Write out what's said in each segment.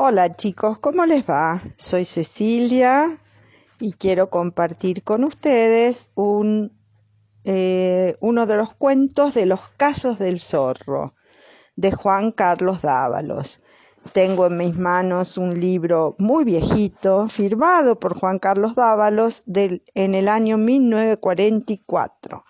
Hola chicos, ¿cómo les va? Soy Cecilia y quiero compartir con ustedes un, eh, uno de los cuentos de los casos del zorro de Juan Carlos Dávalos. Tengo en mis manos un libro muy viejito, firmado por Juan Carlos Dávalos del, en el año 1944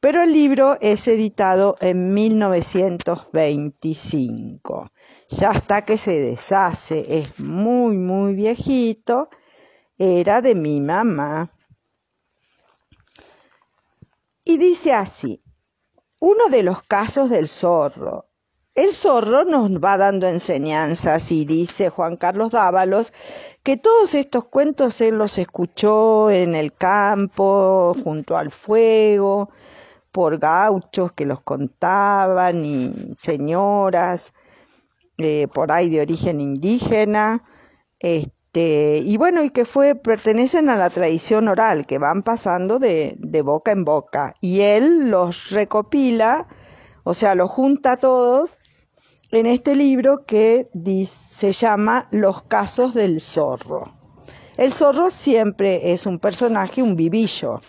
pero el libro es editado en 1925. Ya hasta que se deshace, es muy, muy viejito, era de mi mamá. Y dice así, uno de los casos del zorro. El zorro nos va dando enseñanzas y dice Juan Carlos Dávalos que todos estos cuentos él los escuchó en el campo, junto al fuego, por gauchos que los contaban y señoras eh, por ahí de origen indígena, este, y bueno, y que fue, pertenecen a la tradición oral, que van pasando de, de boca en boca, y él los recopila, o sea, los junta todos en este libro que se llama Los casos del zorro. El zorro siempre es un personaje, un vivillo,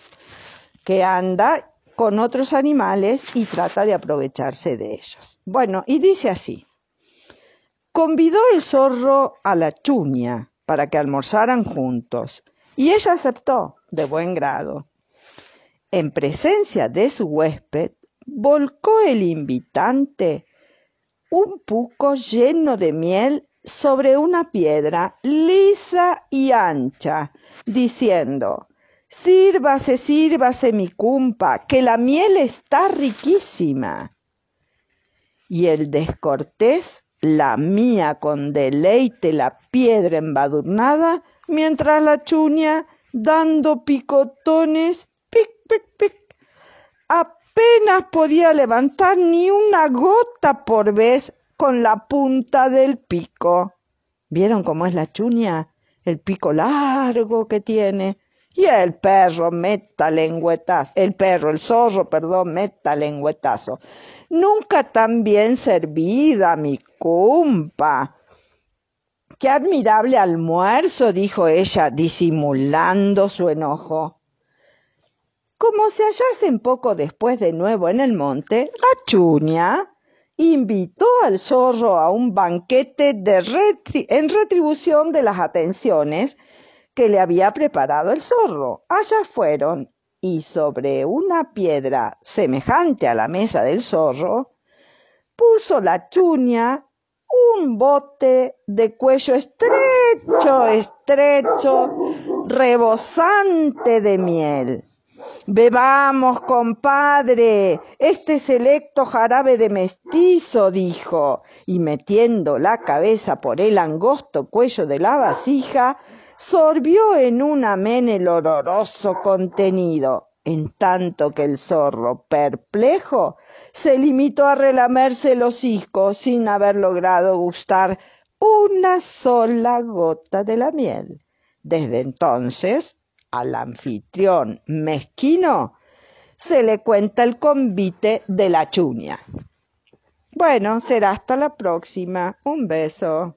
que anda con otros animales y trata de aprovecharse de ellos. Bueno, y dice así, convidó el zorro a la chuña para que almorzaran juntos, y ella aceptó de buen grado. En presencia de su huésped, volcó el invitante un puco lleno de miel sobre una piedra lisa y ancha, diciendo Sírvase, sírvase mi cumpa, que la miel está riquísima. Y el descortés lamía con deleite la piedra embadurnada, mientras la chuña, dando picotones, pic, pic, pic, apenas podía levantar ni una gota por vez con la punta del pico. ¿Vieron cómo es la chuña? El pico largo que tiene y el perro meta lengüetazo, el perro, el zorro, perdón, meta lengüetazo. Nunca tan bien servida, mi cumpa. Qué admirable almuerzo, dijo ella, disimulando su enojo. Como se hallasen poco después de nuevo en el monte, la chuña invitó al zorro a un banquete en retribución de las atenciones que le había preparado el zorro. Allá fueron, y sobre una piedra semejante a la mesa del zorro, puso la chuña un bote de cuello estrecho, estrecho, rebosante de miel. Bebamos, compadre, este selecto jarabe de mestizo, dijo, y metiendo la cabeza por el angosto cuello de la vasija, sorbió en un amén el oloroso contenido, en tanto que el zorro, perplejo, se limitó a relamerse los hocico sin haber logrado gustar una sola gota de la miel. Desde entonces, al anfitrión mezquino se le cuenta el convite de la chuña. Bueno, será hasta la próxima. Un beso.